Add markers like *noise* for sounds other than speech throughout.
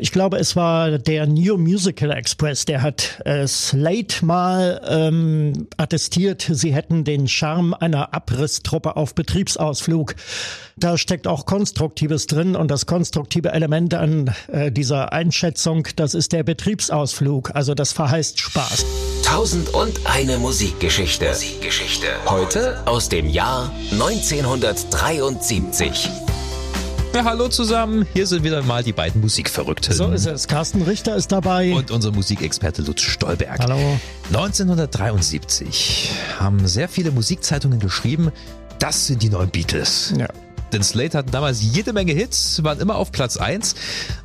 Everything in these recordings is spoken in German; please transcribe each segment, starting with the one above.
Ich glaube, es war der New Musical Express, der hat äh, Slate mal ähm, attestiert, sie hätten den Charme einer Abrisstruppe auf Betriebsausflug. Da steckt auch Konstruktives drin und das konstruktive Element an äh, dieser Einschätzung, das ist der Betriebsausflug. Also das verheißt Spaß. Tausend und eine Musikgeschichte. Musikgeschichte. Heute aus dem Jahr 1973. Ja, hallo zusammen. Hier sind wieder mal die beiden Musikverrückten. So ist es. Carsten Richter ist dabei. Und unser Musikexperte Lutz Stolberg. Hallo. 1973 haben sehr viele Musikzeitungen geschrieben, das sind die neuen Beatles. Ja. Denn Slate hatten damals jede Menge Hits, waren immer auf Platz 1,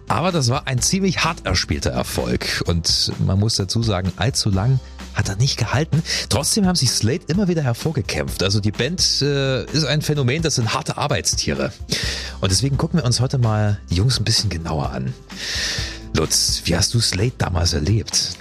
aber das war ein ziemlich hart erspielter Erfolg. Und man muss dazu sagen, allzu lang hat er nicht gehalten. Trotzdem haben sich Slate immer wieder hervorgekämpft. Also die Band äh, ist ein Phänomen, das sind harte Arbeitstiere. Und deswegen gucken wir uns heute mal die Jungs ein bisschen genauer an. Lutz, wie hast du Slate damals erlebt?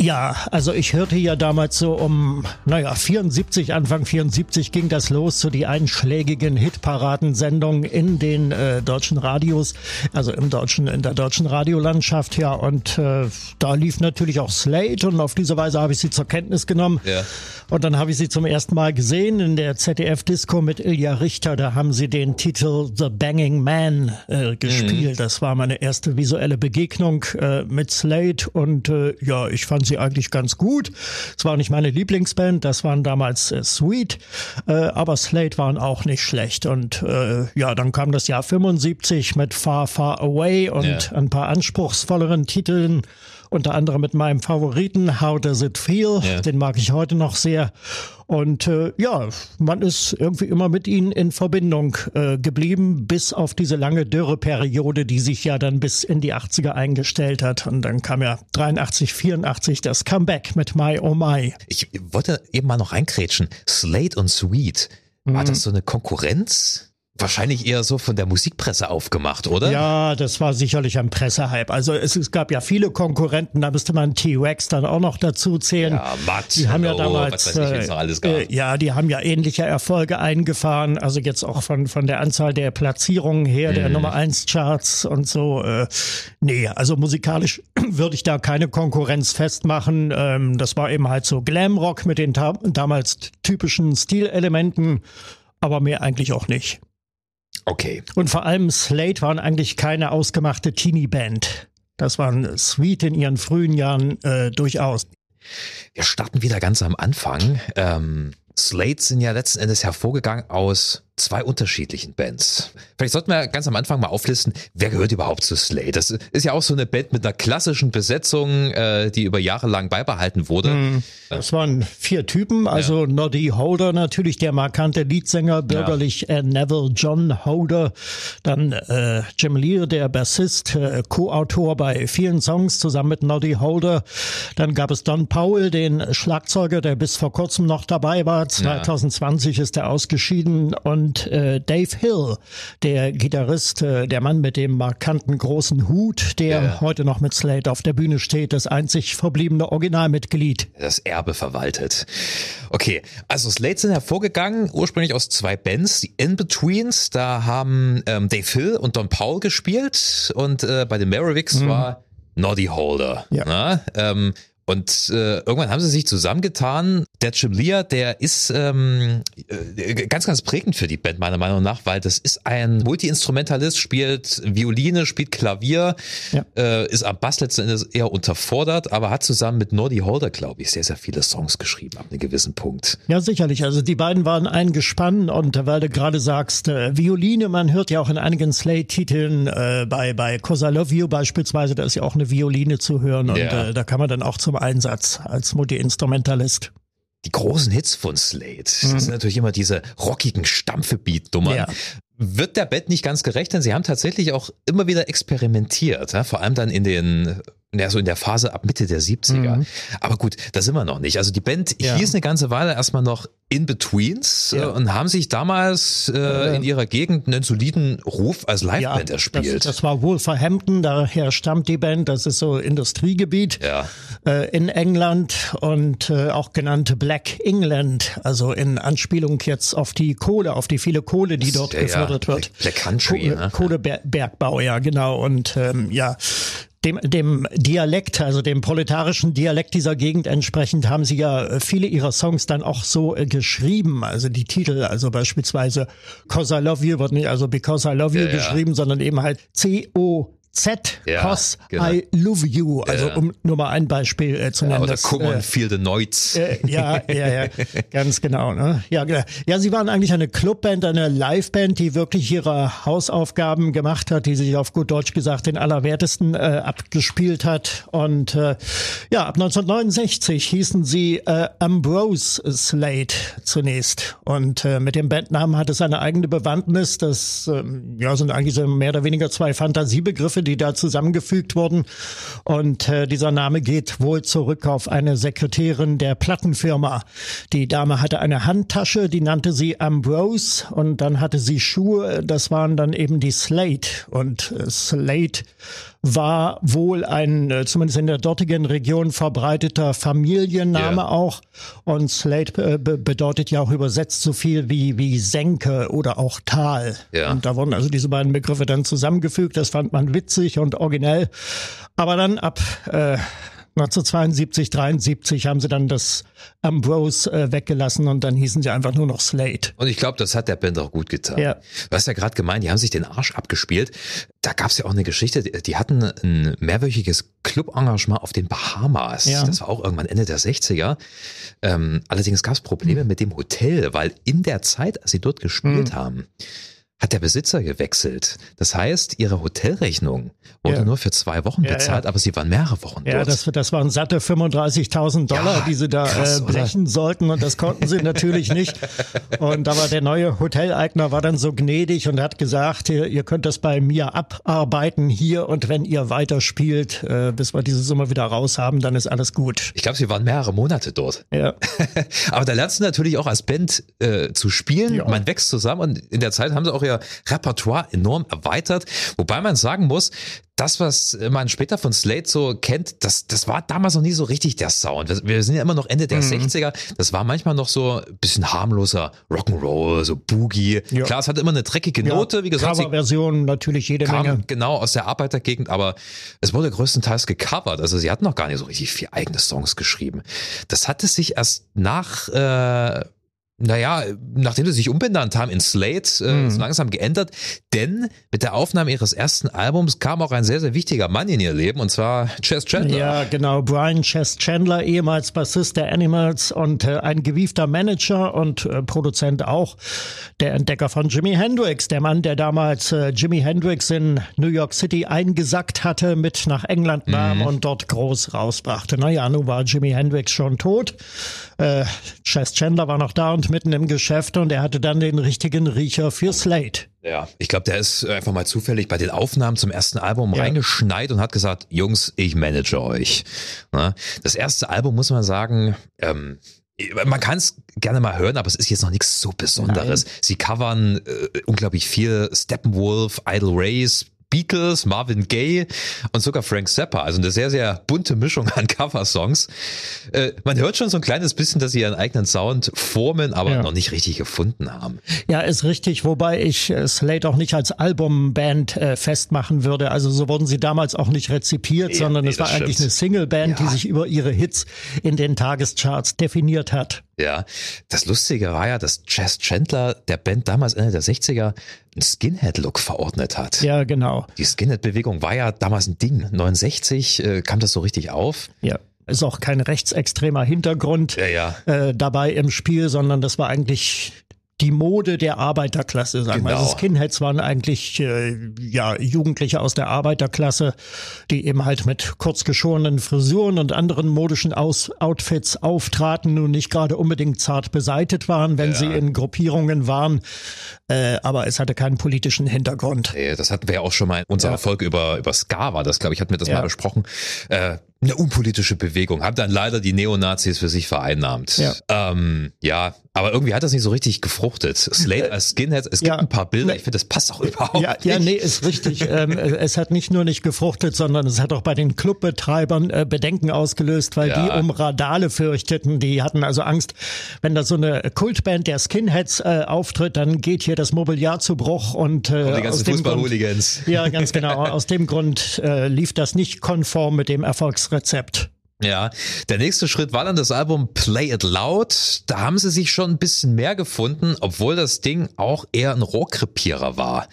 Ja, also ich hörte ja damals so um, naja, 74, Anfang 74 ging das los, so die einschlägigen Hitparadensendungen in den äh, deutschen Radios, also im deutschen, in der deutschen Radiolandschaft, ja, und äh, da lief natürlich auch Slate und auf diese Weise habe ich sie zur Kenntnis genommen. Ja. Und dann habe ich sie zum ersten Mal gesehen in der ZDF-Disco mit Ilja Richter. Da haben sie den Titel The Banging Man äh, gespielt. Mhm. Das war meine erste visuelle Begegnung äh, mit Slate und äh, ja, ich fand sie eigentlich ganz gut. Es war nicht meine Lieblingsband, das waren damals äh, Sweet, äh, aber Slate waren auch nicht schlecht. Und äh, ja, dann kam das Jahr 75 mit Far Far Away und Ja. ein paar anspruchsvolleren Titeln. Unter anderem mit meinem Favoriten How Does It Feel? Ja. Den mag ich heute noch sehr. Und äh, ja, man ist irgendwie immer mit ihnen in Verbindung äh, geblieben, bis auf diese lange Dürreperiode, die sich ja dann bis in die 80er eingestellt hat. Und dann kam ja 83, 84 das Comeback mit My Oh My. Ich wollte eben mal noch reinkrätschen. Slate und Sweet, war das so eine Konkurrenz? Wahrscheinlich eher so von der Musikpresse aufgemacht, oder? Ja, das war sicherlich ein Pressehype. Also es, es gab ja viele Konkurrenten, da müsste man T-Rex dann auch noch dazu zählen. Ja, Matt, Die haben ja Hello, damals, ich, äh, ja, die haben ja ähnliche Erfolge eingefahren. Also jetzt auch von von der Anzahl der Platzierungen her, Mhm. der Nummer eins Charts und so. Äh, nee, also musikalisch *clears throat* würde ich da keine Konkurrenz festmachen. Ähm, das war eben halt so Glamrock mit den damals typischen Stilelementen, aber mehr eigentlich auch nicht. Okay. Und vor allem Slate waren eigentlich keine ausgemachte Teenie-Band. Das waren Sweet in ihren frühen Jahren äh, durchaus. Wir starten wieder ganz am Anfang. Ähm, Slate sind ja letzten Endes hervorgegangen aus zwei unterschiedlichen Bands. Vielleicht sollten wir ganz am Anfang mal auflisten, wer gehört überhaupt zu Slate? Das ist ja auch so eine Band mit einer klassischen Besetzung, äh, die über Jahre lang beibehalten wurde. Das waren vier Typen, also Noddy Holder natürlich, der markante Leadsänger, bürgerlich äh, Neville John Holder, dann äh, Jim Lear, der Bassist, äh, Co-Autor bei vielen Songs zusammen mit Noddy Holder. Dann gab es Don Powell, den Schlagzeuger, der bis vor kurzem noch dabei war. 2020 ist er ausgeschieden und äh, Dave Hill, der Gitarrist, äh, der Mann mit dem markanten großen Hut, der Ja. heute noch mit Slate auf der Bühne steht, das einzig verbliebene Originalmitglied. das Erbe verwaltet. Okay, also Slate sind hervorgegangen, ursprünglich aus zwei Bands, die In-Betweens, da haben ähm, Dave Hill und Don Paul gespielt und äh, bei den Mavericks war Noddy Holder. Ja. Na? Ähm, und äh, irgendwann haben sie sich zusammengetan. Der Jim Lear, der ist ähm, äh, ganz, ganz prägend für die Band, meiner Meinung nach, weil das ist ein Multi-Instrumentalist, spielt Violine, spielt Klavier, Ja. äh, ist am Bass letzten Endes eher unterfordert, aber hat zusammen mit Noddy Holder, glaube ich, sehr, sehr viele Songs geschrieben ab einem gewissen Punkt. Ja, sicherlich. Also die beiden waren ein Gespann und weil du gerade sagst, äh, Violine, man hört ja auch in einigen Slate-Titeln, äh, bei, bei Cause I Love You beispielsweise, da ist ja auch eine Violine zu hören und Ja. äh, da kann man dann auch zum Einsatz als Multi-Instrumentalist. Die großen Hits von Slate, das sind natürlich immer diese rockigen Stampfe-Beat-Nummern. Ja. Wird der Band nicht ganz gerecht, denn sie haben tatsächlich auch immer wieder experimentiert, ja? vor allem dann in den, ja, so in der Phase ab Mitte der 70er. Aber gut, da sind wir noch nicht. Also die Band Ja. hieß eine ganze Weile erstmal noch In-Betweens Ja. äh, und haben sich damals äh, in ihrer Gegend einen soliden Ruf als Liveband erspielt. Das, das war Wolverhampton, daher stammt die Band, das ist so Industriegebiet ja. äh, in England und äh, auch genannte Black England, also in Anspielung jetzt auf die Kohle, auf die viele Kohle, die dort Ja. gefördert wird. Black Country, Kohle, ne? Kohlebergbau, ja genau. Und ähm, ja, dem, dem Dialekt, also dem proletarischen Dialekt dieser Gegend entsprechend, haben sie ja äh, viele ihrer Songs dann auch so äh, geschrieben. Also die Titel, also beispielsweise Cause I Love You wird nicht also Because I Love You ja, geschrieben, ja. sondern eben halt C-O Z, ja, Cos, genau. I love you. Also ja. um nur mal ein Beispiel äh, zu nennen. Ja, oder Come on, äh, feel the noise. Äh, ja, ja, ja, ganz genau. Ne? Ja, genau. ja, sie waren eigentlich eine Clubband, eine Liveband, die wirklich ihre Hausaufgaben gemacht hat, die sich auf gut Deutsch gesagt den Allerwertesten äh, abgespielt hat. Und äh, ja, ab 1969 hießen sie äh, Ambrose Slate zunächst. Und äh, mit dem Bandnamen hat es eine eigene Bewandtnis. Das äh, ja, sind eigentlich so mehr oder weniger zwei Fantasiebegriffe, die da zusammengefügt wurden. Und äh, dieser Name geht wohl zurück auf eine Sekretärin der Plattenfirma. Die Dame hatte eine Handtasche, die nannte sie Ambrose und dann hatte sie Schuhe, das waren dann eben die Slate. Und äh, Slate war wohl ein, äh, zumindest in der dortigen Region, verbreiteter Familienname yeah. auch. Und Slate äh, bedeutet ja auch übersetzt so viel wie, wie Senke oder auch Tal. Yeah. Und da wurden also diese beiden Begriffe dann zusammengefügt. Das fand man witzig und originell. Aber dann ab äh, 1972, 73 haben sie dann das Ambrose äh, weggelassen und dann hießen sie einfach nur noch Slate. Und ich glaube, das hat der Band auch gut getan. Ja. Du hast ja gerade gemeint, die haben sich den Arsch abgespielt. Da gab es ja auch eine Geschichte, die hatten ein mehrwöchiges Club-Engagement auf den Bahamas. Ja. Das war auch irgendwann Ende der 60er. Ähm, allerdings gab es Probleme mhm. mit dem Hotel, weil in der Zeit, als sie dort gespielt mhm. haben, hat der Besitzer gewechselt. Das heißt, ihre Hotelrechnung wurde ja. nur für zwei Wochen bezahlt, ja, aber sie waren mehrere Wochen ja, dort. Ja, das, das waren satte 35.000 Dollar, die sie da krass, äh, brechen oder? sollten und das konnten sie natürlich nicht. Und da war der neue Hoteleigner war dann so gnädig und hat gesagt, ihr, ihr könnt das bei mir abarbeiten hier und wenn ihr weiterspielt, äh, bis wir diese Summe wieder raus haben, dann ist alles gut. Ich glaube, sie waren mehrere Monate dort. Ja. *laughs* aber da lernst du natürlich auch als Band äh, zu spielen. Man wächst zusammen und in der Zeit haben sie auch ihr Repertoire enorm erweitert. Wobei man sagen muss, das, was man später von Slate so kennt, das, das war damals noch nie so richtig der Sound. Wir sind ja immer noch Ende der mhm. 60er. Das war manchmal noch so ein bisschen harmloser Rock'n'Roll, so Boogie. Ja. Klar, es hatte immer eine dreckige Note, ja, wie gesagt. Coverversion natürlich jede kam Menge. Genau aus der Arbeitergegend, aber es wurde größtenteils gecovert. Also sie hatten noch gar nicht so richtig vier eigene Songs geschrieben. Das hatte sich erst nach äh, naja, nachdem sie sich umbenannt haben in Slate, äh, mhm. so langsam geändert. Denn mit der Aufnahme ihres ersten Albums kam auch ein sehr, sehr wichtiger Mann in ihr Leben, und zwar Chess Chandler. Ja, genau, Brian Chess Chandler, ehemals Bassist der Animals und äh, ein gewiefter Manager und äh, Produzent auch, der Entdecker von Jimi Hendrix, der Mann, der damals äh, Jimi Hendrix in New York City eingesackt hatte, mit nach England nahm mhm. und dort groß rausbrachte. Naja, nun war Jimi Hendrix schon tot. Äh, Chess Chandler war noch da und mitten im Geschäft und er hatte dann den richtigen Riecher für Slate. Ja, ich glaube, der ist einfach mal zufällig bei den Aufnahmen zum ersten Album ja. reingeschneit und hat gesagt, Jungs, ich manage euch. Das erste Album muss man sagen, ähm, man kann es gerne mal hören, aber es ist jetzt noch nichts so Besonderes. Nein. Sie covern äh, unglaublich viel Steppenwolf, Idle Race, Beatles, Marvin Gaye und sogar Frank Zappa. Also eine sehr, sehr bunte Mischung an *laughs* Coversongs. Äh, man hört schon so ein kleines bisschen, dass sie ihren eigenen Sound formen, aber ja. noch nicht richtig gefunden haben. Ja, ist richtig, wobei ich äh, Slate auch nicht als Albumband äh, festmachen würde. Also so wurden sie damals auch nicht rezipiert, ja, sondern nee, es war stimmt. eigentlich eine Singleband, ja. die sich über ihre Hits in den Tagescharts definiert hat. Ja, das Lustige war ja, dass Chess Chandler der Band damals Ende der 60er einen Skinhead-Look verordnet hat. Ja, genau. Die Skinhead-Bewegung war ja damals ein Ding. 69 äh, kam das so richtig auf. Ja ist auch kein rechtsextremer Hintergrund ja, ja. Äh, dabei im Spiel, sondern das war eigentlich die Mode der Arbeiterklasse, sagen wir. Also genau. Skinheads waren eigentlich äh, ja Jugendliche aus der Arbeiterklasse, die eben halt mit kurzgeschorenen Frisuren und anderen modischen aus Outfits auftraten und nicht gerade unbedingt zart beseitet waren, wenn ja. sie in Gruppierungen waren. Äh, aber es hatte keinen politischen Hintergrund. Das hatten wir ja auch schon mal in unserer ja. Folge über über Ska war das, glaube ich, hatten wir das ja. mal besprochen. Äh, eine unpolitische Bewegung, haben dann leider die Neonazis für sich vereinnahmt. Ja, ähm, ja aber irgendwie hat das nicht so richtig gefruchtet. Slate als Skinhead, es gibt ja, ein paar Bilder, ich finde, das passt auch überhaupt ja, nicht. Ja, nee, ist richtig. ähm, es hat nicht nur nicht gefruchtet, sondern es hat auch bei den Clubbetreibern äh, Bedenken ausgelöst, weil ja. die um Radale fürchteten. Die hatten also Angst, wenn da so eine Kultband der Skinheads äh, auftritt, dann geht hier das Mobiliar zu Bruch und, äh, und die ganzen Fußball-Hooligans. Ja, ganz genau. aus dem Grund äh, lief das nicht konform mit dem Erfolgsrezept. Ja, der nächste Schritt war dann das Album Play It Loud. Da haben sie sich schon ein bisschen mehr gefunden, obwohl das Ding auch eher ein Rohrkrepierer war.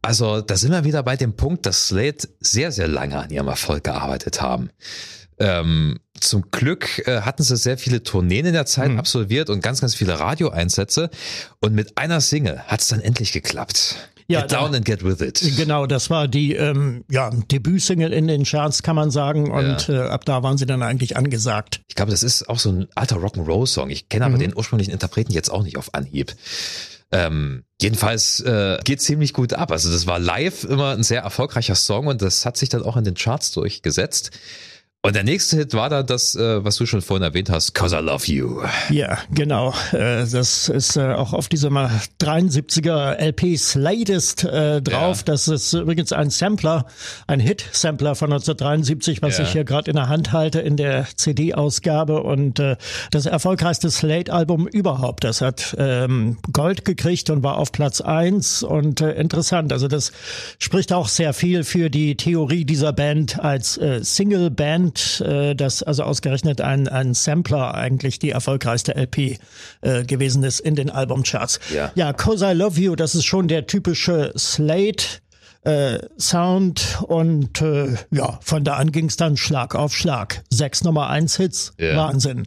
Also da sind wir wieder bei dem Punkt, dass Slate sehr, sehr lange an ihrem Erfolg gearbeitet haben. Ähm, zum Glück äh, hatten sie sehr viele Tourneen in der Zeit mhm. absolviert und ganz, ganz viele Radioeinsätze. Und mit einer Single hat es dann endlich geklappt. Ja, get down da, and get with it. Genau, das war die ähm, ja, Debütsingle in den Charts, kann man sagen. Und ja. äh, ab da waren sie dann eigentlich angesagt. Ich glaube, das ist auch so ein alter Rock'n'Roll-Song. Ich kenne aber mhm. den ursprünglichen Interpreten jetzt auch nicht auf Anhieb. Ähm, jedenfalls äh, geht ziemlich gut ab. Also das war live immer ein sehr erfolgreicher Song und das hat sich dann auch in den Charts durchgesetzt. Und der nächste Hit war dann das, äh, was du schon vorhin erwähnt hast, Cause I Love You. Ja, genau. Äh, das ist äh, auch auf diesem 73er LP Slatest drauf. Ja. Das ist übrigens ein Sampler, ein Hit-Sampler von 1973, was ja. ich hier gerade in der Hand halte in der CD-Ausgabe. Und das erfolgreichste Slate-Album überhaupt. Das hat ähm, Gold gekriegt und war auf Platz eins Und interessant, also das spricht auch sehr viel für die Theorie dieser Band als Single-Band Band, äh, dass also ausgerechnet ein, ein Sampler eigentlich die erfolgreichste LP äh, gewesen ist in den Albumcharts. Ja. ja, Cause I Love You, das ist schon der typische Slate. Äh, Sound und äh, ja, von da an ging es dann Schlag auf Schlag. Sechs Nummer eins Hits, ja. Wahnsinn.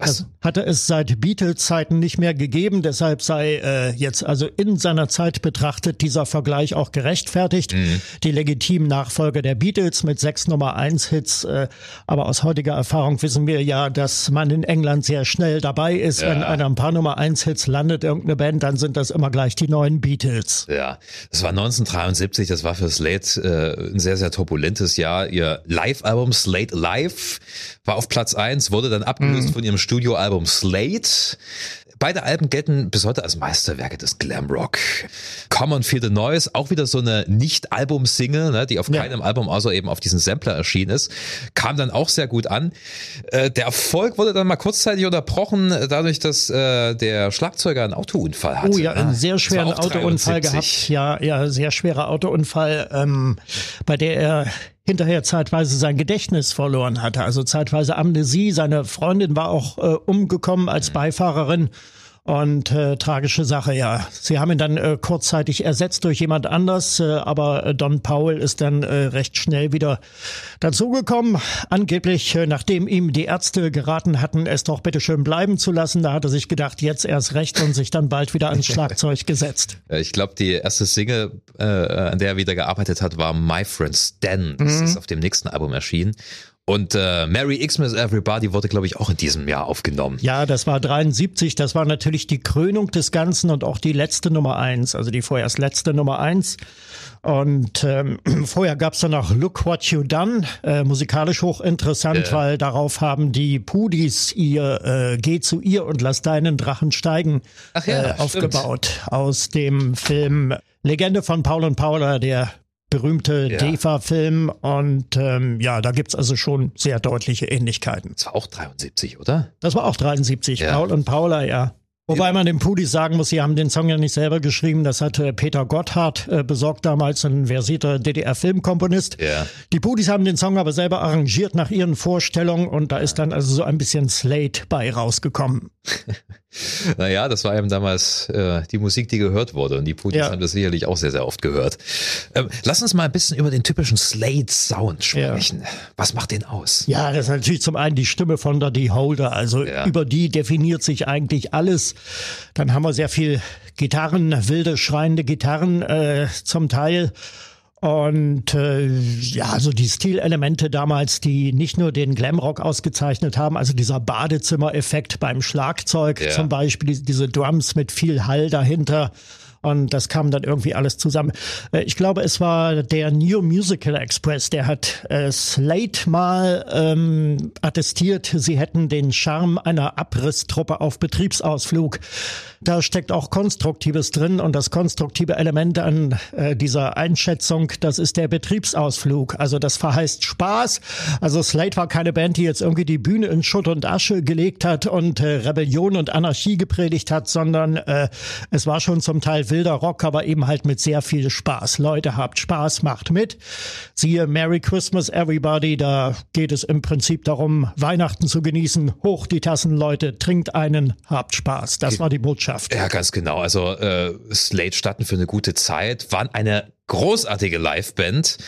Das hatte es seit Beatles-Zeiten nicht mehr gegeben, deshalb sei äh, jetzt also in seiner Zeit betrachtet dieser Vergleich auch gerechtfertigt. Mhm. Die legitimen Nachfolger der Beatles mit sechs Nummer eins Hits, äh, aber aus heutiger Erfahrung wissen wir ja, dass man in England sehr schnell dabei ist. Ja. Wenn einer ein paar Nummer eins Hits landet, irgendeine Band, dann sind das immer gleich die neuen Beatles. Ja, das war 1973, das war für Slate äh, ein sehr, sehr turbulentes Jahr. Ihr Live-Album Slate Live war auf Platz eins, wurde dann abgelöst mhm. von ihrem Studioalbum Slate. Beide Alben gelten bis heute als Meisterwerke des Glamrock. Common Feel the Noise, auch wieder so eine Nicht-Album-Single, ne, die auf ja. keinem Album außer eben auf diesem Sampler erschienen ist, kam dann auch sehr gut an. Äh, der Erfolg wurde dann mal kurzzeitig unterbrochen, dadurch, dass äh, der Schlagzeuger einen Autounfall hatte. Oh ja, einen ne? sehr schweren Autounfall 73. gehabt. Ja, ja, sehr schwerer Autounfall, ähm, bei der er hinterher zeitweise sein Gedächtnis verloren hatte, also zeitweise Amnesie. Seine Freundin war auch äh, umgekommen als Beifahrerin. Und äh, tragische Sache, ja. Sie haben ihn dann äh, kurzzeitig ersetzt durch jemand anders, äh, aber äh, Don Powell ist dann äh, recht schnell wieder dazugekommen. Angeblich, äh, nachdem ihm die Ärzte geraten hatten, es doch bitte schön bleiben zu lassen, da hat er sich gedacht, jetzt erst recht und sich dann bald wieder ans *laughs* Schlagzeug gesetzt. Ich glaube, die erste Single, äh, an der er wieder gearbeitet hat, war My Friend Stan. Das mhm. ist auf dem nächsten Album erschienen. Und äh, Merry Xmas Everybody wurde, glaube ich, auch in diesem Jahr aufgenommen. Ja, das war 73. Das war natürlich die Krönung des Ganzen und auch die letzte Nummer eins, also die vorerst letzte Nummer eins. Und ähm, *clears throat* vorher gab's dann noch Look What You Done, äh, musikalisch hochinteressant, äh. weil darauf haben die Pudis ihr äh, Geh zu ihr und lass deinen Drachen steigen ja, äh, aufgebaut aus dem Film Legende von Paul und Paula, der berühmte ja. DEFA-Film und ähm, ja, da gibt's also schon sehr deutliche Ähnlichkeiten. Das war auch 73, oder? Das war auch 73, ja. Paul und Paula, ja. Wobei man dem Pudis sagen muss, sie haben den Song ja nicht selber geschrieben. Das hatte Peter Gotthard äh, besorgt damals, ein versierter DDR-Filmkomponist. Ja. Die Pudis haben den Song aber selber arrangiert nach ihren Vorstellungen und da ist dann also so ein bisschen Slate bei rausgekommen. *laughs* naja, das war eben damals äh, die Musik, die gehört wurde und die Pudis ja. haben das sicherlich auch sehr, sehr oft gehört. Ähm, lass uns mal ein bisschen über den typischen Slate-Sound sprechen. Was macht den aus? Ja, das ist natürlich zum einen die Stimme von der D. Holder, also über die definiert sich eigentlich alles. Dann haben wir sehr viel Gitarren, wilde, schreiende Gitarren äh, zum Teil. Und äh, ja, also die Stilelemente damals, die nicht nur den Glamrock ausgezeichnet haben, also dieser Badezimmer-Effekt beim Schlagzeug ja. zum Beispiel, diese Drums mit viel Hall dahinter Und das kam dann irgendwie alles zusammen. Äh, ich glaube, es war der New Musical Express, der hat äh, Slate mal ähm, attestiert, sie hätten den Charme einer Abrisstruppe auf Betriebsausflug. Da steckt auch Konstruktives drin und das konstruktive Element an äh, dieser Einschätzung, das ist der Betriebsausflug. Also das verheißt Spaß. Also Slate war keine Band, die jetzt irgendwie die Bühne in Schutt und Asche gelegt hat und äh, Rebellion und Anarchie gepredigt hat, sondern äh, es war schon zum Teil wilder Rock, aber eben halt mit sehr viel Spaß. Leute, habt Spaß, macht mit. Siehe Merry Christmas Everybody, da geht es im Prinzip darum, Weihnachten zu genießen. Hoch die Tassen, Leute, trinkt einen, habt Spaß. Das war die Botschaft. Ja, ganz genau. Also äh, Slate standen für eine gute Zeit, waren eine großartige Liveband.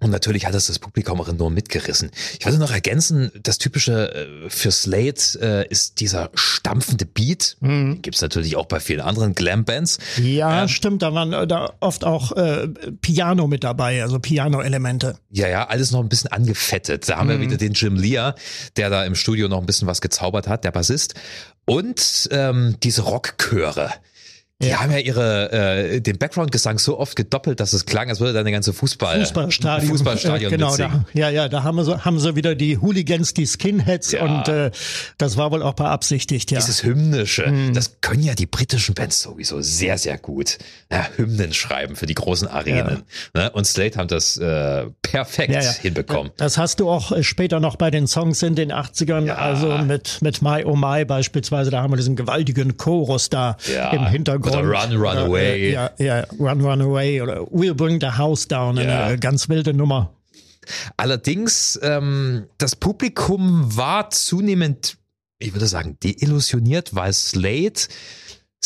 Und natürlich hat es das Publikum auch enorm mitgerissen. Ich wollte noch ergänzen, das Typische äh, für Slate äh, ist dieser stampfende Beat. Mhm. Gibt es natürlich auch bei vielen anderen Glam-Bands. Ja, ähm, stimmt. Da waren äh, da oft auch äh, Piano mit dabei, also Piano-Elemente. Ja, ja, alles noch ein bisschen angefettet. Da haben mhm. wir wieder den Jim Lear, der da im Studio noch ein bisschen was gezaubert hat, der Bassist. Und ähm, diese Rockchöre. Die ja. haben ja ihre äh, den Background-Gesang so oft gedoppelt, dass es klang, als würde da eine ganze Fußball Fußballstadion, Fußballstadion äh, *laughs* genau, da, ja, ja, da haben sie haben sie wieder die Hooligans, die Skinheads ja. und äh, das war wohl auch beabsichtigt, ja. Dieses hymnische, mhm. das können ja die britischen Bands sowieso sehr sehr gut. Ja, Hymnen schreiben für die großen Arenen. Ne? Und Slate haben das äh, perfekt hinbekommen. Das hast du auch äh, später noch bei den Songs in den 80ern, also mit mit My Oh My beispielsweise, da haben wir diesen gewaltigen Chorus da im Hintergrund oder Run, Run oder, Away. Ja, ja, Run, Run Away oder We'll Bring the House Down. Ja. Eine ganz wilde Nummer. Allerdings, ähm, das Publikum war zunehmend, ich würde sagen, deillusioniert, weil Slate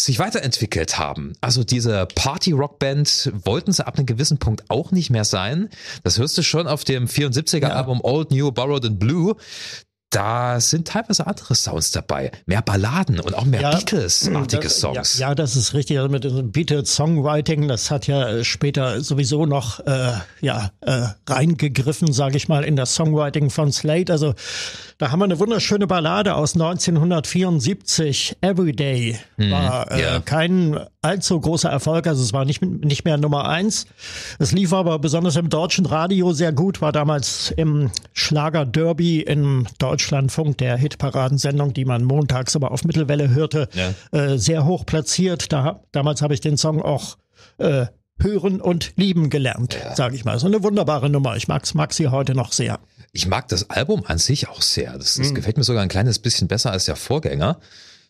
sich weiterentwickelt haben. Also diese Party-Rock-Band wollten sie ab einem gewissen Punkt auch nicht mehr sein. Das hörst du schon auf dem 74er-Album ja. Old New Borrowed and Blue da sind teilweise andere Sounds dabei. Mehr Balladen und auch mehr ja, Beatles-artige Songs. Ja, ja, das ist richtig. Also mit Beatles-Songwriting, das hat ja äh, später sowieso noch äh, ja, äh, reingegriffen, sage ich mal, in das Songwriting von Slate. Also da haben wir eine wunderschöne Ballade aus 1974, Everyday. Hm, war äh, ja. kein allzu großer Erfolg, also es war nicht, nicht mehr Nummer eins. Es lief aber besonders im deutschen Radio sehr gut, war damals im Schlager Derby im Deutschlandfunk, der Hitparadensendung, die man montags aber auf Mittelwelle hörte, ja. äh, sehr hoch platziert. Da, damals habe ich den Song auch äh, hören und lieben gelernt, ja. sage ich mal. So eine wunderbare Nummer. Ich mag's, mag sie heute noch sehr. Ich mag das Album an sich auch sehr. Das, das mhm. gefällt mir sogar ein kleines bisschen besser als der Vorgänger.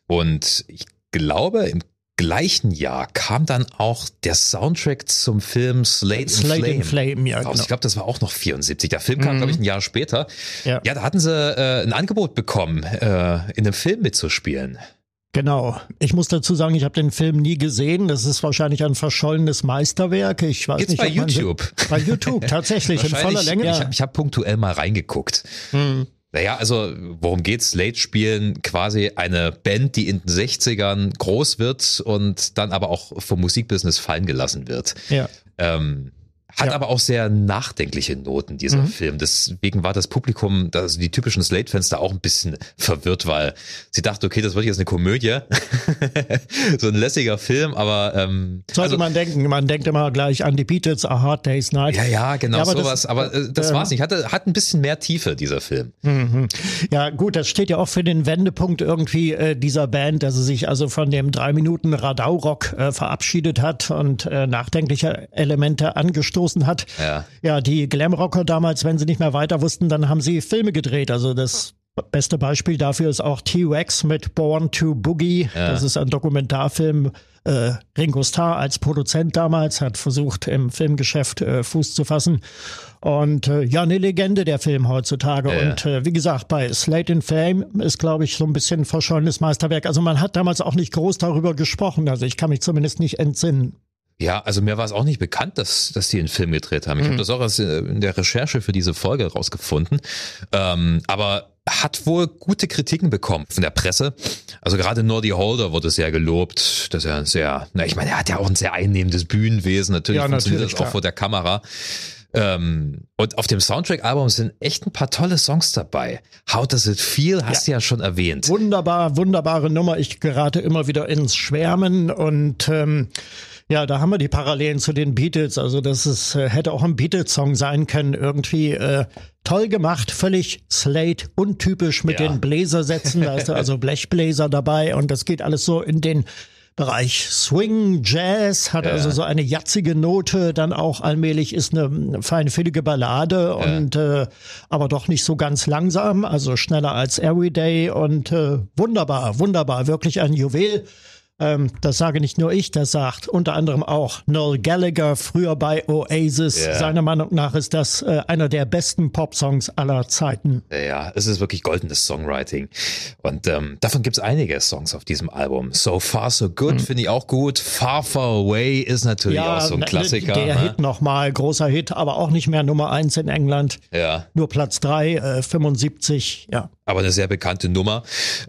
Und ich glaube, im gleichen Jahr kam dann auch der Soundtrack zum Film Slate, Slate Flame. In Flame ja, genau. Ich glaube, das war auch noch 74. Der Film kam, mhm. glaube ich, ein Jahr später. Ja, ja da hatten sie äh, ein Angebot bekommen, äh, in einem Film mitzuspielen. Genau. Ich muss dazu sagen, ich habe den Film nie gesehen. Das ist wahrscheinlich ein verschollenes Meisterwerk. Ich weiß Gibt's nicht. bei YouTube. Bei YouTube, *laughs* tatsächlich, in voller Länge. Ich, habe punktuell mal reingeguckt. Mhm. Naja, also worum geht's? Slate spielen quasi eine Band, die in den 60ern groß wird und dann aber auch vom Musikbusiness fallen gelassen wird. Ja. Ähm, hat ja. aber auch sehr nachdenkliche Noten, dieser mhm. Film. Deswegen war das Publikum, also die typischen Slate-Fans da auch ein bisschen verwirrt, weil sie dachte, okay, das wird jetzt eine Komödie. *laughs* so ein lässiger Film, aber ähm, Sollte also, man denken, man denkt immer gleich an die Beatles, A Hard Day's Night. Ja, ja, genau, ja, aber sowas. Das, aber äh, das äh, war's nicht. Hatte, hat ein bisschen mehr Tiefe, dieser Film. Mhm. Ja, gut, das steht ja auch für den Wendepunkt irgendwie äh, dieser Band, dass sie sich also von dem drei Minuten Radau-Rock äh, verabschiedet hat und äh, nachdenkliche Elemente angestoßen angestoßen hat. Ja, ja die Glamrocker damals, wenn sie nicht mehr weiter wussten, dann haben sie Filme gedreht. Also das beste Beispiel dafür ist auch T-Rex mit Born to Boogie. Ja. Das ist ein Dokumentarfilm. Äh, Ringo Starr als Produzent damals hat versucht, im Filmgeschäft äh, Fuß zu fassen. Und äh, ja, eine Legende der Film heutzutage. Ja. Und äh, wie gesagt, bei Slate in Fame ist, glaube ich, so ein bisschen verschollenes Meisterwerk. Also man hat damals auch nicht groß darüber gesprochen. Also ich kann mich zumindest nicht entsinnen. Ja, also mir war es auch nicht bekannt, dass, dass die einen Film gedreht haben. Ich mhm. habe das auch erst äh, in der Recherche für diese Folge rausgefunden. Ähm, aber hat wohl gute Kritiken bekommen von der Presse. Also gerade Nordy Holder wurde sehr gelobt, dass er sehr, na ich meine, er hat ja auch ein sehr einnehmendes Bühnenwesen, natürlich ja, funktioniert natürlich, das auch vor der Kamera. Ähm, und auf dem Soundtrack-Album sind echt ein paar tolle Songs dabei. How Does It Feel hast ja. du ja schon erwähnt. Wunderbar, wunderbare Nummer. Ich gerate immer wieder ins Schwärmen und ähm, Ja, da haben wir die Parallelen zu den Beatles. Also das ist, äh, hätte auch ein Beatles-Song sein können. Irgendwie äh, toll gemacht, völlig Slate, untypisch mit Ja. den Bläsersätzen. Da ist *laughs* also Blechbläser dabei und das geht alles so in den Bereich Swing, Jazz, hat Ja. also so eine jatzige Note, dann auch allmählich ist eine feinfühlige Ballade und äh, aber doch nicht so ganz langsam, also schneller als Everyday und äh, wunderbar, wunderbar, wirklich ein Juwel. Ähm, das sage nicht nur ich, das sagt unter anderem auch Noel Gallagher, früher bei Oasis. Ja. Seiner Meinung nach ist das äh, einer der besten Popsongs aller Zeiten. Ja, es ist wirklich goldenes Songwriting. Und ähm, davon gibt's einige Songs auf diesem Album. So Far So Good finde ich auch gut. Far Far Away ist natürlich auch so ein ne, Klassiker. Der ne? Hit nochmal, großer Hit, aber auch nicht mehr Nummer eins in England. Ja, Nur Platz drei, äh, 75, ja. Aber eine sehr bekannte Nummer.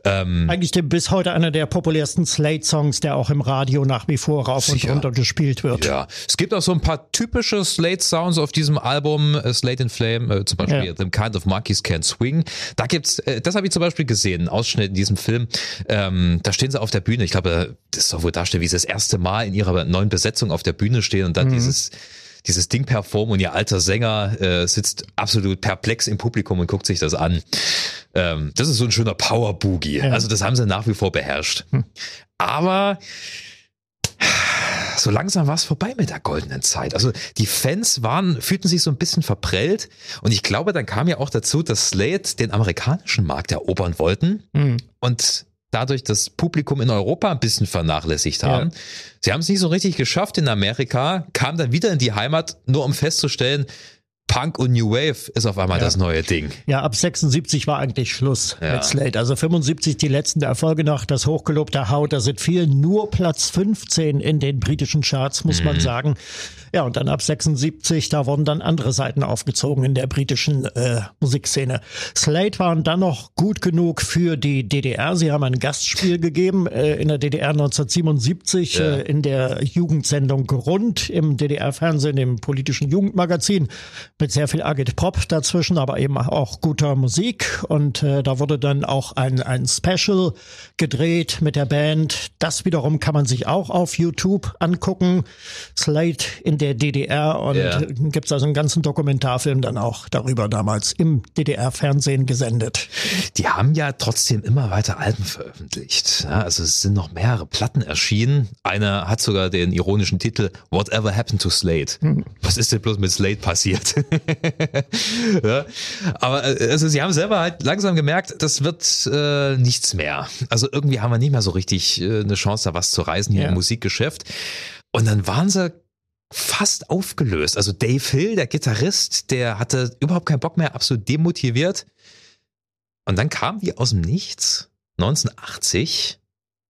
Ähm, Eigentlich bis heute einer der populärsten Slate-Songs, der auch im Radio nach wie vor rauf und runter gespielt wird. ja, es gibt auch so ein paar typische Slate-Sounds auf diesem Album. Äh, Slate in Flame, äh, zum Beispiel Ja. The Kind of Monkeys Can Swing. Da gibt's, äh, das habe ich zum Beispiel gesehen, einen Ausschnitt in diesem Film. Ähm, da stehen sie auf der Bühne. Ich glaube, das soll wohl darstellen, wie sie das erste Mal in ihrer neuen Besetzung auf der Bühne stehen und dann Mhm. dieses dieses Ding performen und ihr alter Sänger äh, sitzt absolut perplex im Publikum und guckt sich das an. Ähm, das ist so ein schöner Power Boogie. Also das haben sie nach wie vor beherrscht. Hm. Aber so langsam war es vorbei mit der goldenen Zeit. Also die Fans waren, fühlten sich so ein bisschen verprellt und ich glaube, dann kam ja auch dazu, dass Slade den amerikanischen Markt erobern wollten Hm. und dadurch das Publikum in Europa ein bisschen vernachlässigt haben. Ja. Sie haben es nicht so richtig geschafft in Amerika, kamen dann wieder in die Heimat, nur um festzustellen, Punk und New Wave ist auf einmal Ja. das neue Ding. Ja, ab 76 war eigentlich Schluss Ja. mit Slate. Also 75 die letzten Erfolge noch, das hochgelobte Haut, da sind viel nur Platz 15 in den britischen Charts, muss Mhm. man sagen. Ja, und dann ab 76, da wurden dann andere Seiten aufgezogen in der britischen äh, Musikszene. Slate waren dann noch gut genug für die DDR. Sie haben ein Gastspiel *laughs* gegeben äh, in der DDR 1977 Ja. äh, in der Jugendsendung Grund im DDR-Fernsehen, im politischen Jugendmagazin mit sehr viel Agit Pop dazwischen, aber eben auch guter Musik. Und äh, da wurde dann auch ein, ein Special gedreht mit der Band. Das wiederum kann man sich auch auf YouTube angucken. Slate in der DDR und äh, gibt's also einen ganzen Dokumentarfilm dann auch darüber damals im DDR-Fernsehen gesendet. Die haben ja trotzdem immer weiter Alben veröffentlicht. Ja, also es sind noch mehrere Platten erschienen. Einer hat sogar den ironischen Titel Whatever Happened to Slade. Was ist denn bloß mit Slade passiert? *laughs* ja, aber äh, also sie haben selber halt langsam gemerkt, das wird äh, nichts mehr. Also irgendwie haben wir nicht mehr so richtig äh, eine Chance, da was zu reisen hier Ja. im Musikgeschäft. Und dann waren sie fast aufgelöst. Also Dave Hill, der Gitarrist, der hatte überhaupt keinen Bock mehr, absolut demotiviert. Und dann kam wie aus dem Nichts 1980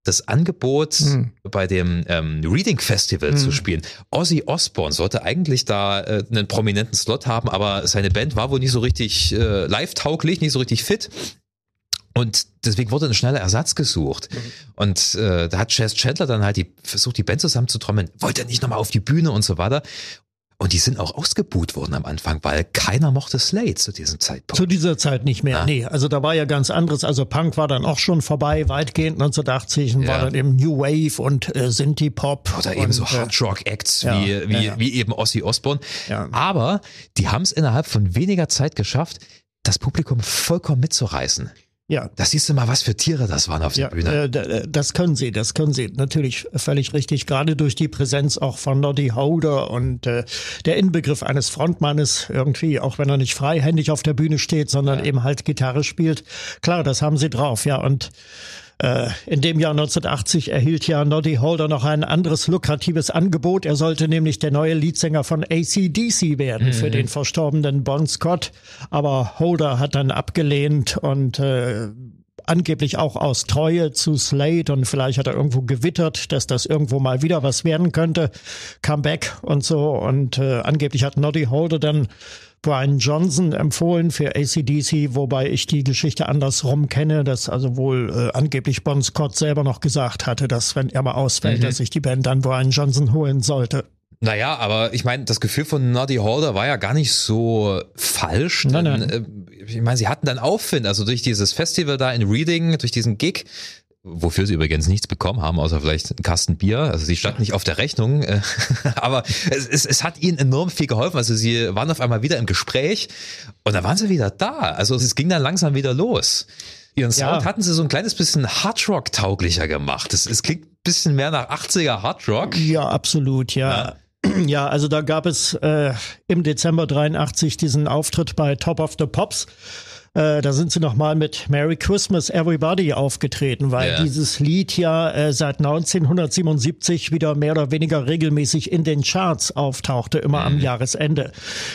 das Angebot, Hm. bei dem ähm, Reading Festival Hm. zu spielen. Ozzy Osbourne sollte eigentlich da äh, einen prominenten Slot haben, aber seine Band war wohl nicht so richtig äh, live-tauglich, nicht so richtig fit. Und deswegen wurde ein schneller Ersatz gesucht. Und äh, da hat Chess Chandler dann halt die, versucht, die Band zusammenzutrommeln. Wollte er nicht nochmal auf die Bühne und so weiter. Und die sind auch ausgebuht worden am Anfang, weil keiner mochte Slade zu diesem Zeitpunkt. Zu dieser Zeit nicht mehr. Ah. Nee, also da war ja ganz anderes. Also Punk war dann auch schon vorbei, weitgehend 1980 und Ja. war dann eben New Wave und äh, Synthie-Pop. Oder eben und, so äh, Hard Rock Acts ja, wie, wie, ja, ja. wie eben Ozzy Osbourne. Ja. Aber die haben es innerhalb von weniger Zeit geschafft, das Publikum vollkommen mitzureißen. Ja, Da siehst du mal, was für Tiere das waren auf der Ja, Bühne. äh, d- das können sie, das können sie. Natürlich völlig richtig, gerade durch die Präsenz auch von Noddy Holder und äh, der Inbegriff eines Frontmannes irgendwie, auch wenn er nicht freihändig auf der Bühne steht, sondern eben halt Gitarre spielt. Klar, das haben sie drauf, ja. Und äh, in dem Jahr 1980 erhielt ja Noddy Holder noch ein anderes lukratives Angebot. Er sollte nämlich der neue Leadsänger von ACDC werden für den verstorbenen Bon Scott. Aber Holder hat dann abgelehnt und äh, angeblich auch aus Treue zu Slade und vielleicht hat er irgendwo gewittert, dass das irgendwo mal wieder was werden könnte. Comeback und so. Und äh, angeblich hat Noddy Holder dann Brian Johnson empfohlen für ACDC, wobei ich die Geschichte andersrum kenne, dass also wohl äh, angeblich Bon Scott selber noch gesagt hatte, dass wenn er mal ausfällt, dass sich die Band dann Brian Johnson holen sollte. Naja, aber ich meine, das Gefühl von Noddy Holder war ja gar nicht so falsch. Nein, nein. äh, Ich meine, sie hatten dann Aufwind, also durch dieses Festival da in Reading, durch diesen Gig, wofür sie übrigens nichts bekommen haben, außer vielleicht einen Kasten Bier. Also sie stand nicht auf der Rechnung, äh, *laughs* aber es, es, es hat ihnen enorm viel geholfen. Also sie waren auf einmal wieder im Gespräch und dann waren sie wieder da. Also es ging dann langsam wieder los. Ihren Sound ja. hatten sie so ein kleines bisschen Hardrock-tauglicher gemacht. Es, es klingt ein bisschen mehr nach 80er Hardrock. Ja, absolut, ja. ja. *clears throat* Ja, also da gab es äh, im Dezember 83 diesen Auftritt bei Top of the Pops äh, da sind sie nochmal mit Merry Christmas Everybody aufgetreten, weil ja. dieses Lied ja äh, seit 1977 wieder mehr oder weniger regelmäßig in den Charts auftauchte, immer mhm. am Jahresende.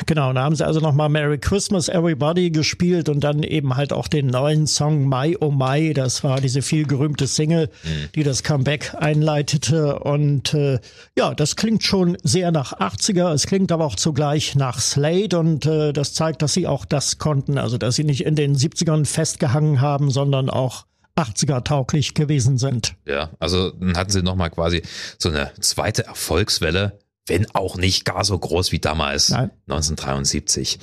Genau, da haben sie also nochmal Merry Christmas Everybody gespielt und dann eben halt auch den neuen Song My Oh My, das war diese viel gerühmte Single, mhm. die das Comeback einleitete und äh, ja, das klingt schon sehr nach 80er, es klingt aber auch zugleich nach Slade und äh, das zeigt, dass sie auch das konnten, also dass sie nicht in den 70ern festgehangen haben, sondern auch 80er tauglich gewesen sind. Ja, also dann hatten sie nochmal quasi so eine zweite Erfolgswelle, wenn auch nicht gar so groß wie damals, Nein. 1973.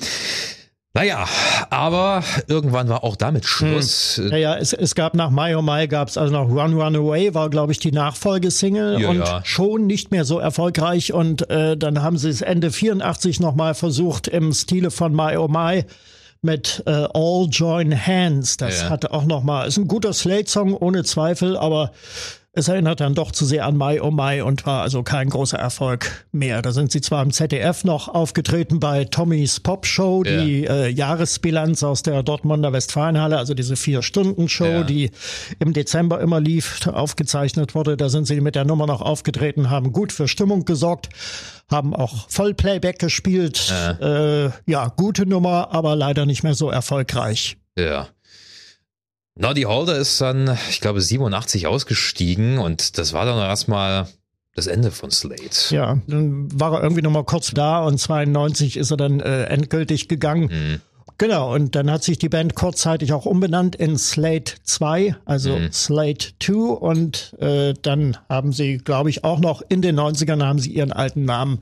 Naja, aber irgendwann war auch damit Schluss. Hm. Ja, es, es gab nach My Oh My gab es also noch Run Run Away, war glaube ich die Nachfolgesingle ja, und ja. schon nicht mehr so erfolgreich und äh, dann haben sie es Ende 84 nochmal versucht im Stile von My Oh My mit äh, All Join Hands. Das ja. hatte auch noch mal, ist ein guter Slate-Song ohne Zweifel, aber es erinnert dann doch zu sehr an Mai oh Mai und war also kein großer Erfolg mehr. Da sind sie zwar im ZDF noch aufgetreten bei Tommys Pop Show, die ja. äh, Jahresbilanz aus der Dortmunder Westfalenhalle, also diese Vier-Stunden-Show, ja. die im Dezember immer lief, aufgezeichnet wurde. Da sind sie mit der Nummer noch aufgetreten, haben gut für Stimmung gesorgt, haben auch Vollplayback gespielt. Ja. Äh, ja, gute Nummer, aber leider nicht mehr so erfolgreich. Ja. Noddy Holder ist dann, ich glaube, 87 ausgestiegen und das war dann erstmal das Ende von Slate. Ja, dann war er irgendwie nochmal kurz da und 92 ist er dann äh, endgültig gegangen. Mhm. Genau, und dann hat sich die Band kurzzeitig auch umbenannt in Slate 2, also mhm. Slate 2 und äh, dann haben sie, glaube ich, auch noch in den 90ern haben sie ihren alten Namen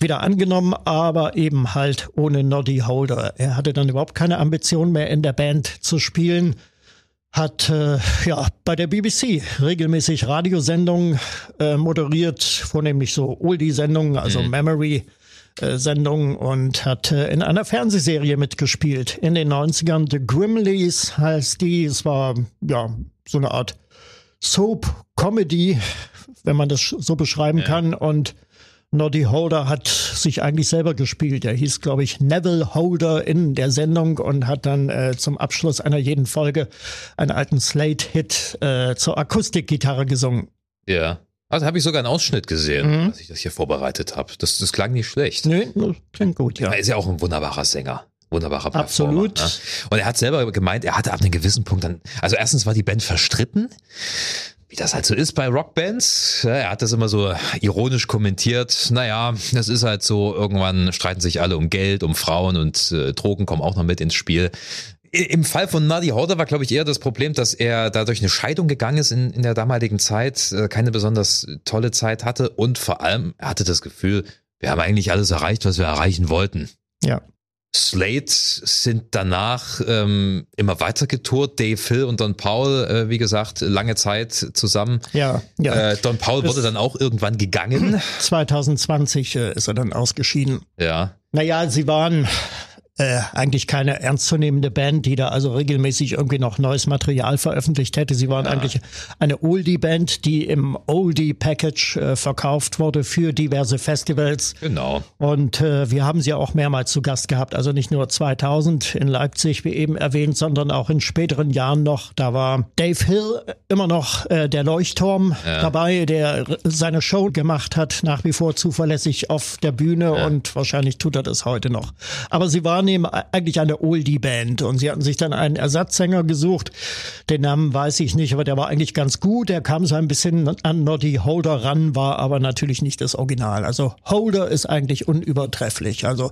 wieder angenommen, aber eben halt ohne Noddy Holder. Er hatte dann überhaupt keine Ambition mehr in der Band zu spielen hat äh, ja bei der BBC regelmäßig Radiosendungen äh, moderiert, vornehmlich so Oldie-Sendungen, also mhm. Memory. Sendungen und hat äh, in einer Fernsehserie mitgespielt. In den 90ern The Grimleys heißt die. Es war ja so eine Art Soap-Comedy, wenn man das so beschreiben ja. kann. Und Noddy Holder hat sich eigentlich selber gespielt. Er hieß, glaube ich, Neville Holder in der Sendung und hat dann äh, zum Abschluss einer jeden Folge einen alten Slate-Hit äh, zur Akustikgitarre gesungen. Ja. Also habe ich sogar einen Ausschnitt gesehen, mhm. als ich das hier vorbereitet habe. Das, das klang nicht schlecht. Nee, das klingt gut, ja. Er ist ja auch ein wunderbarer Sänger wunderbarer Performer. Absolut. Ne? Und er hat selber gemeint, er hatte ab einem gewissen Punkt dann, also erstens war die Band verstritten wie das halt so ist bei Rockbands. Er hat das immer so ironisch kommentiert. Naja, das ist halt so, irgendwann streiten sich alle um Geld, um Frauen und äh, Drogen kommen auch noch mit ins Spiel. Im Fall von Nuddy Horder war, glaube ich, eher das Problem, dass er dadurch eine Scheidung gegangen ist in, in der damaligen Zeit, äh, keine besonders tolle Zeit hatte und vor allem, er hatte das Gefühl, wir haben eigentlich alles erreicht, was wir erreichen wollten. Ja. Slate sind danach ähm, immer weiter getourt. Dave Hill und Don Paul, äh, wie gesagt, lange Zeit zusammen. Ja, ja. Äh, Don Paul wurde dann auch irgendwann gegangen. *clears throat* 2020 äh, ist er dann ausgeschieden. Ja. Naja, sie waren äh, eigentlich keine ernstzunehmende Band, die da also regelmäßig irgendwie noch neues Material veröffentlicht hätte. Sie waren ja. eigentlich eine Oldie-Band, die im Oldie-Package äh, verkauft wurde für diverse Festivals. Genau. Und äh, wir haben sie auch mehrmals zu Gast gehabt. Also nicht nur 2000 in Leipzig, wie eben erwähnt, sondern auch in späteren Jahren noch. Da war Dave Hill immer noch äh, der Leuchtturm ja. dabei, der seine Show gemacht hat, nach wie vor zuverlässig auf der Bühne ja. und wahrscheinlich tut er das heute noch. Aber sie waren wahrnehmen, eigentlich eine Oldie-Band. Und sie hatten sich dann einen Ersatzsänger gesucht. Den Namen weiß ich nicht, aber der war eigentlich ganz gut. Der kam so ein bisschen an Noddy Holder ran, war aber natürlich nicht das Original. Also Holder ist eigentlich unübertrefflich. Also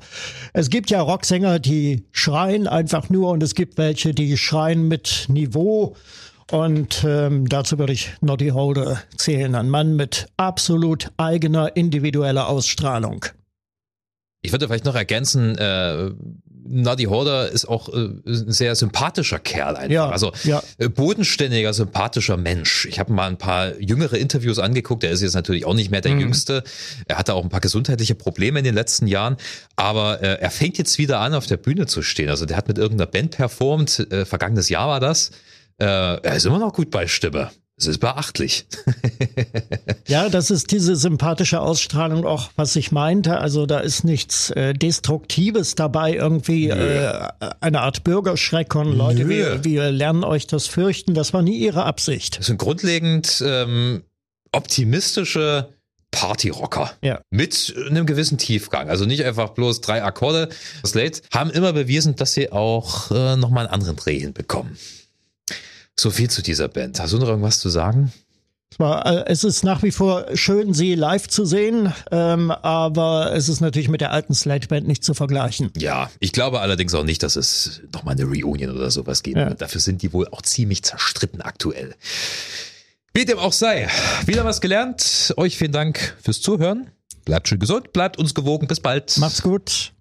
es gibt ja Rocksänger, die schreien einfach nur und es gibt welche, die schreien mit Niveau. Und ähm, dazu würde ich Noddy Holder zählen, ein Mann mit absolut eigener individueller Ausstrahlung. Ich würde vielleicht noch ergänzen, äh, Nuddy Horder ist auch äh, ein sehr sympathischer Kerl einfach. Ja, also ja. äh, bodenständiger, sympathischer Mensch. Ich habe mal ein paar jüngere Interviews angeguckt. Er ist jetzt natürlich auch nicht mehr Mhm. der Jüngste. Er hatte auch ein paar gesundheitliche Probleme in den letzten Jahren. Aber äh, er fängt jetzt wieder an, auf der Bühne zu stehen. Also der hat mit irgendeiner Band performt. Äh, vergangenes Jahr war das. Äh, er ist immer noch gut bei Stimme. Es ist beachtlich. Ja, das ist diese sympathische Ausstrahlung auch, was ich meinte. Also da ist nichts äh, Destruktives dabei, irgendwie äh, eine Art Bürgerschreck und Leute, wir, wir lernen euch das fürchten. Das war nie ihre Absicht. Das sind grundlegend ähm, optimistische Partyrocker. Ja. Mit einem gewissen Tiefgang. Also nicht einfach bloß drei Akkorde. Slate haben immer bewiesen, dass sie auch äh, nochmal einen anderen Dreh hinbekommen. So viel zu dieser Band. Hast du noch irgendwas zu sagen? Es äh, es ist nach wie vor schön, sie live zu sehen, ähm, aber es ist natürlich mit der alten Slate Band nicht zu vergleichen. Ja, ich glaube allerdings auch nicht, dass es nochmal eine Reunion oder sowas geben Ja. wird. Dafür sind die wohl auch ziemlich zerstritten aktuell. Wie dem auch sei, wieder was gelernt. Euch vielen Dank fürs Zuhören. Bleibt schön gesund, bleibt uns gewogen. Bis bald. Macht's gut.